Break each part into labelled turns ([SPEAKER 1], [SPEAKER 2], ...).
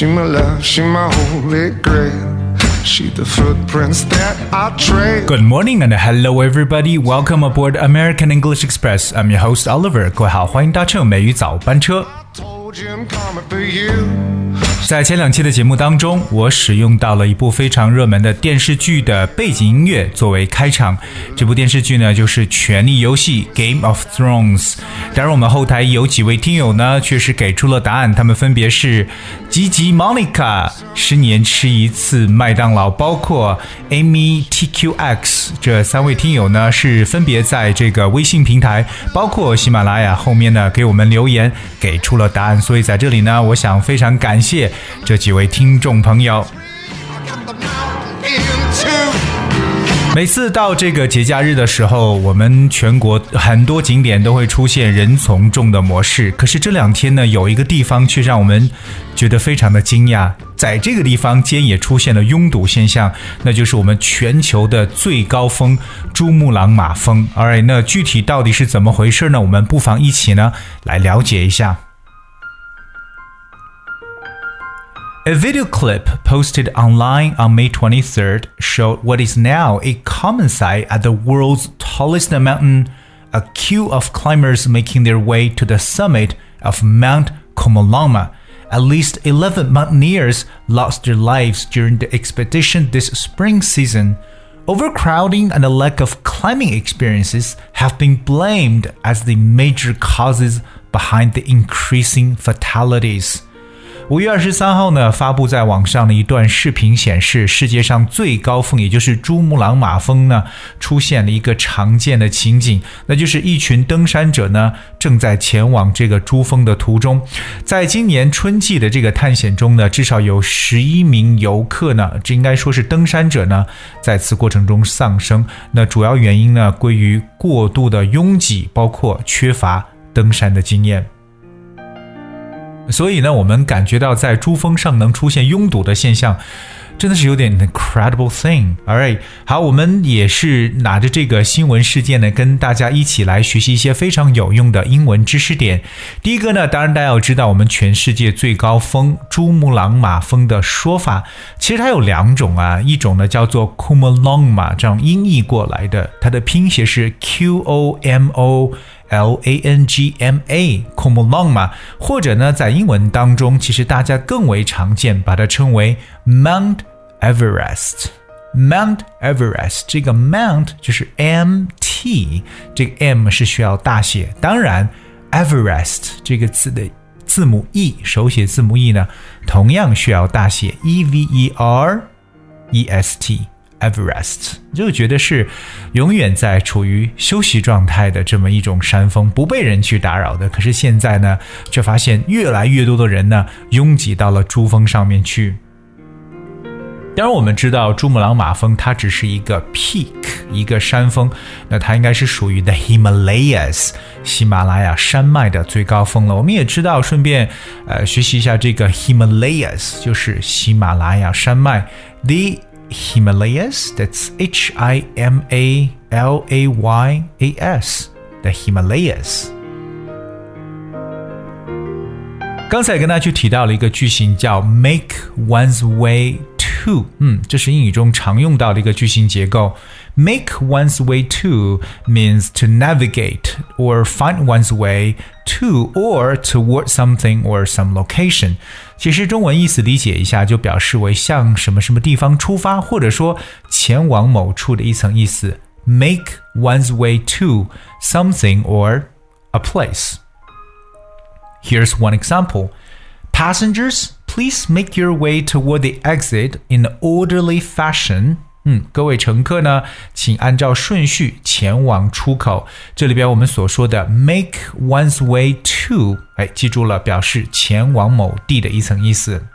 [SPEAKER 1] She my love, she my holy grail. She the footprints that I trail.
[SPEAKER 2] Good morning and hello everybody. Welcome aboard American English Express. I'm your host Oliver. 各位好，欢迎搭乘美语早班车。 在前两期的节目当中，我使用到了一部非常热门的电视剧的背景音乐作为开场。这部电视剧呢，就是《权力游戏》（Game of Thrones）。当然，我们后台有几位听友呢，确实给出了答案，他们分别是吉吉、Monica、十年吃一次麦当劳，包括 Amy TQX 这三位听友呢，是分别在这个微信平台，包括喜马拉雅后面呢，给我们留言，给出了答案。所以在这里呢，我想非常感谢这几位听众朋友。每次到这个节假日的时候，我们全国很多景点都会出现人从众的模式。可是这两天呢，有一个地方却让我们觉得非常的惊讶，在这个地方间也出现了拥堵现象，那就是我们全球的最高峰珠穆朗玛峰。All right，那具体到底是怎么回事呢？我们不妨一起呢来了解一下。A video clip posted online on May 23rd showed what is now a common sight at the world's tallest mountain, a queue of climbers making their way to the summit of Mount Qomolangma. At least 11 mountaineers lost their lives during the expedition this spring season. Overcrowding and a lack of climbing experiences have been blamed as the major causes behind the increasing fatalities. 五月二十三号呢，发布在网上的一段视频显示，世界上最高峰，也就是珠穆朗玛峰呢，出现了一个常见的情景，那就是一群登山者呢正在前往这个珠峰的途中。在今年春季的这个探险中呢，至少有十一名游客呢，这应该说是登山者呢，在此过程中丧生。那主要原因呢，归于过度的拥挤，包括缺乏登山的经验。所以呢，我们感觉到在珠峰上能出现拥堵的现象，真的是有点 incredible thing。All right，好，我们也是拿着这个新闻事件呢，跟大家一起来学习一些非常有用的英文知识点。第一个呢，当然大家要知道我们全世界最高峰珠穆朗玛峰的说法，其实它有两种啊，一种呢叫做 Kumulongma，这样音译过来的，它的拼写是 Q O M O。L A N G M A Komolongma，或者呢，在英文当中，其实大家更为常见，把它称为 Mount Everest。Mount Everest，这个 Mount 就是 M T，这个 M 是需要大写。当然，Everest 这个字的字母 E，手写字母 E 呢，同样需要大写 E V E R E S T。Everest 就觉得是永远在处于休息状态的这么一种山峰，不被人去打扰的。可是现在呢，却发现越来越多的人呢拥挤到了珠峰上面去。当然，我们知道珠穆朗玛峰它只是一个 peak，一个山峰，那它应该是属于 the Himalayas 喜马拉雅山脉的最高峰了。我们也知道，顺便呃学习一下这个 Himalayas，就是喜马拉雅山脉 the Himalayas. That's H I M A L A Y A S. The Himalayas. 刚才跟大家去提到了一个句型叫 make one's way to，嗯，这是英语中常用到的一个句型结构。Make one's way to means to navigate or find one's way to or toward something or some location。其实中文意思理解一下，就表示为向什么什么地方出发，或者说前往某处的一层意思。Make one's way to something or a place。Here's one example. Passengers, please make your way toward the exit in orderly fashion. 嗯，各位乘客呢，请按照顺序前往出口。这里边我们所说的 make one's way to，哎，记住了，表示前往某地的一层意思。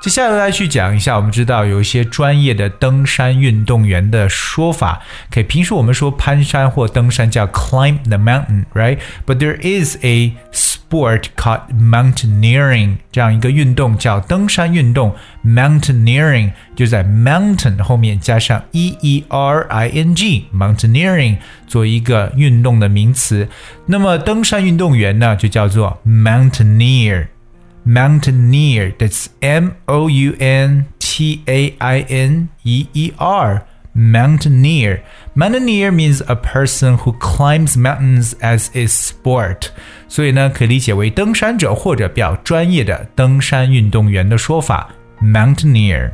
[SPEAKER 2] 接下来来去讲一下，我们知道有一些专业的登山运动员的说法。可以，平时我们说攀山或登山叫 climb the mountain，right？But there is a sport called mountaineering，这样一个运动叫登山运动。Mountaineering 就在 mountain 后面加上 e e r i n g，mountaineering 做一个运动的名词。那么登山运动员呢，就叫做 mountaineer。mountaineer. That's M O U N T A I N E E R. Mountaineer. Mountaineer means a person who climbs mountains as a sport. 所以呢，可以理解为登山者或者比较专业的登山运动员的说法。Mountaineer。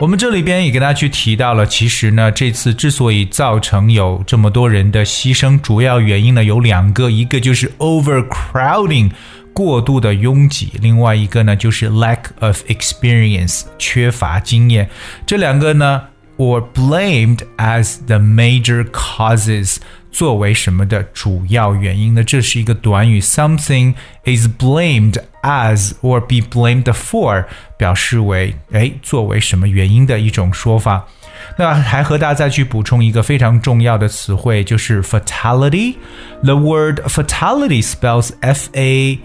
[SPEAKER 2] 我们这里边也跟大家去提到了，其实呢，这次之所以造成有这么多人的牺牲，主要原因呢有两个，一个就是 overcrowding 过度的拥挤，另外一个呢就是 lack of experience 缺乏经验。这两个呢，or blamed as the major causes 作为什么的主要原因呢？这是一个短语，something is blamed as or be blamed for，表示为哎作为什么原因的一种说法。那还和大家再去补充一个非常重要的词汇，就是 fatality。The word fatality spells F A。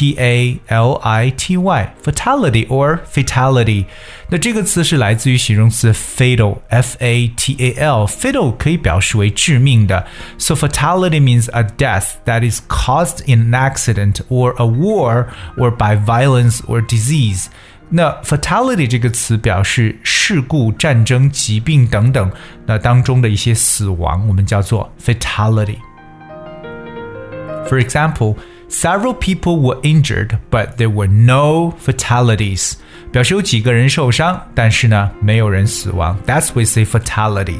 [SPEAKER 2] T A L I T Y fatality or fatality，那这个词是来自于形容词 fatal F A T A L fatal 可以表示为致命的，so fatality means a death that is caused in an accident or a war or by violence or disease。那 fatality 这个词表示事故、战争、疾病等等，那当中的一些死亡，我们叫做 fatality。For example. Several people were injured, but there were no fatalities. 表示有几个人受伤，但是呢，没有人死亡。That's we say fatality.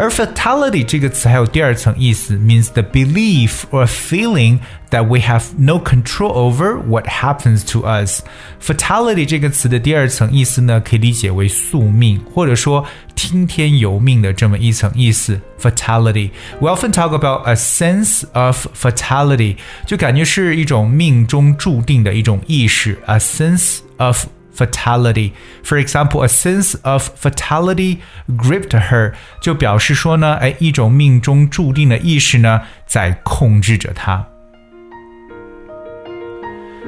[SPEAKER 2] 而 fatality 这个词还有第二层意思，means the belief or feeling that we have no control over what happens to us。fatality 这个词的第二层意思呢，可以理解为宿命，或者说听天由命的这么一层意思。fatality we often talk about a sense of fatality，就感觉是一种命中注定的一种意识，a sense of fatality. For example, a sense of fatality gripped her，就表示说呢，哎，一种命中注定的意识呢，在控制着她。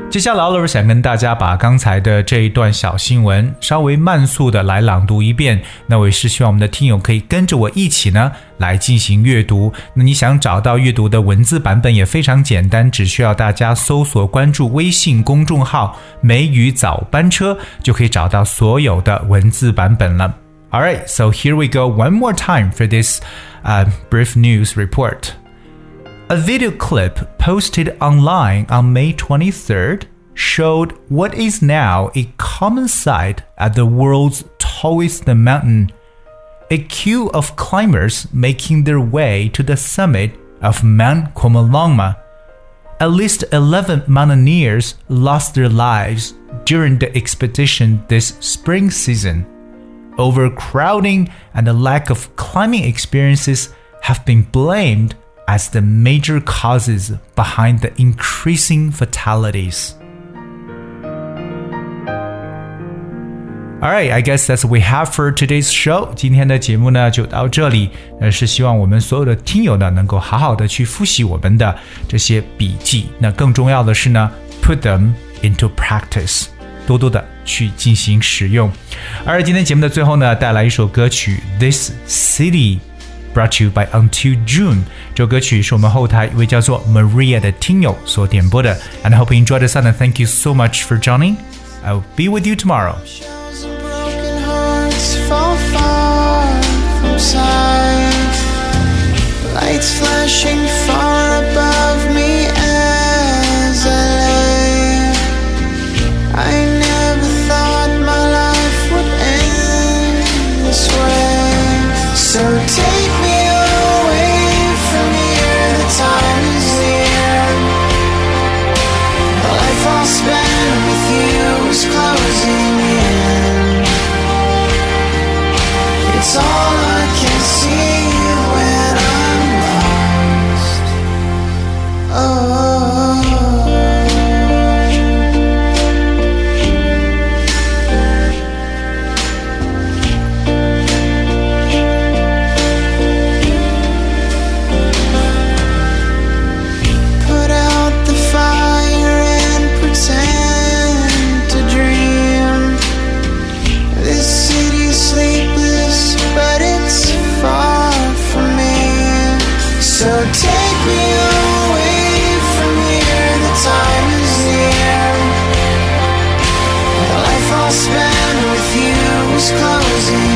[SPEAKER 2] 接下来，老师想跟大家把刚才的这一段小新闻稍微慢速的来朗读一遍。那我也是希望我们的听友可以跟着我一起呢来进行阅读。那你想找到阅读的文字版本也非常简单，只需要大家搜索关注微信公众号“梅雨早班车”，就可以找到所有的文字版本了。All right, so here we go one more time for this uh, brief news report. A video clip posted online on May 23rd showed what is now a common sight at the world's tallest mountain a queue of climbers making their way to the summit of Mount Qomolangma. At least 11 mountaineers lost their lives during the expedition this spring season. Overcrowding and the lack of climbing experiences have been blamed as the major causes behind the increasing fatalities. Alright, I guess that's we have for today's show. 今天的节目呢就到这里。呃，是希望我们所有的听友呢能够好好的去复习我们的这些笔记。那更重要的是呢，put them into practice，多多的去进行使用。而今天节目的最后呢，带来一首歌曲《This City》。 Brought to you by Until June，这首歌曲是我们后台一位叫做 Maria 的听友所点播的。And I hope you enjoyed the song and thank you so much for joining. I'll be with you tomorrow.
[SPEAKER 3] Lights flashing far closing.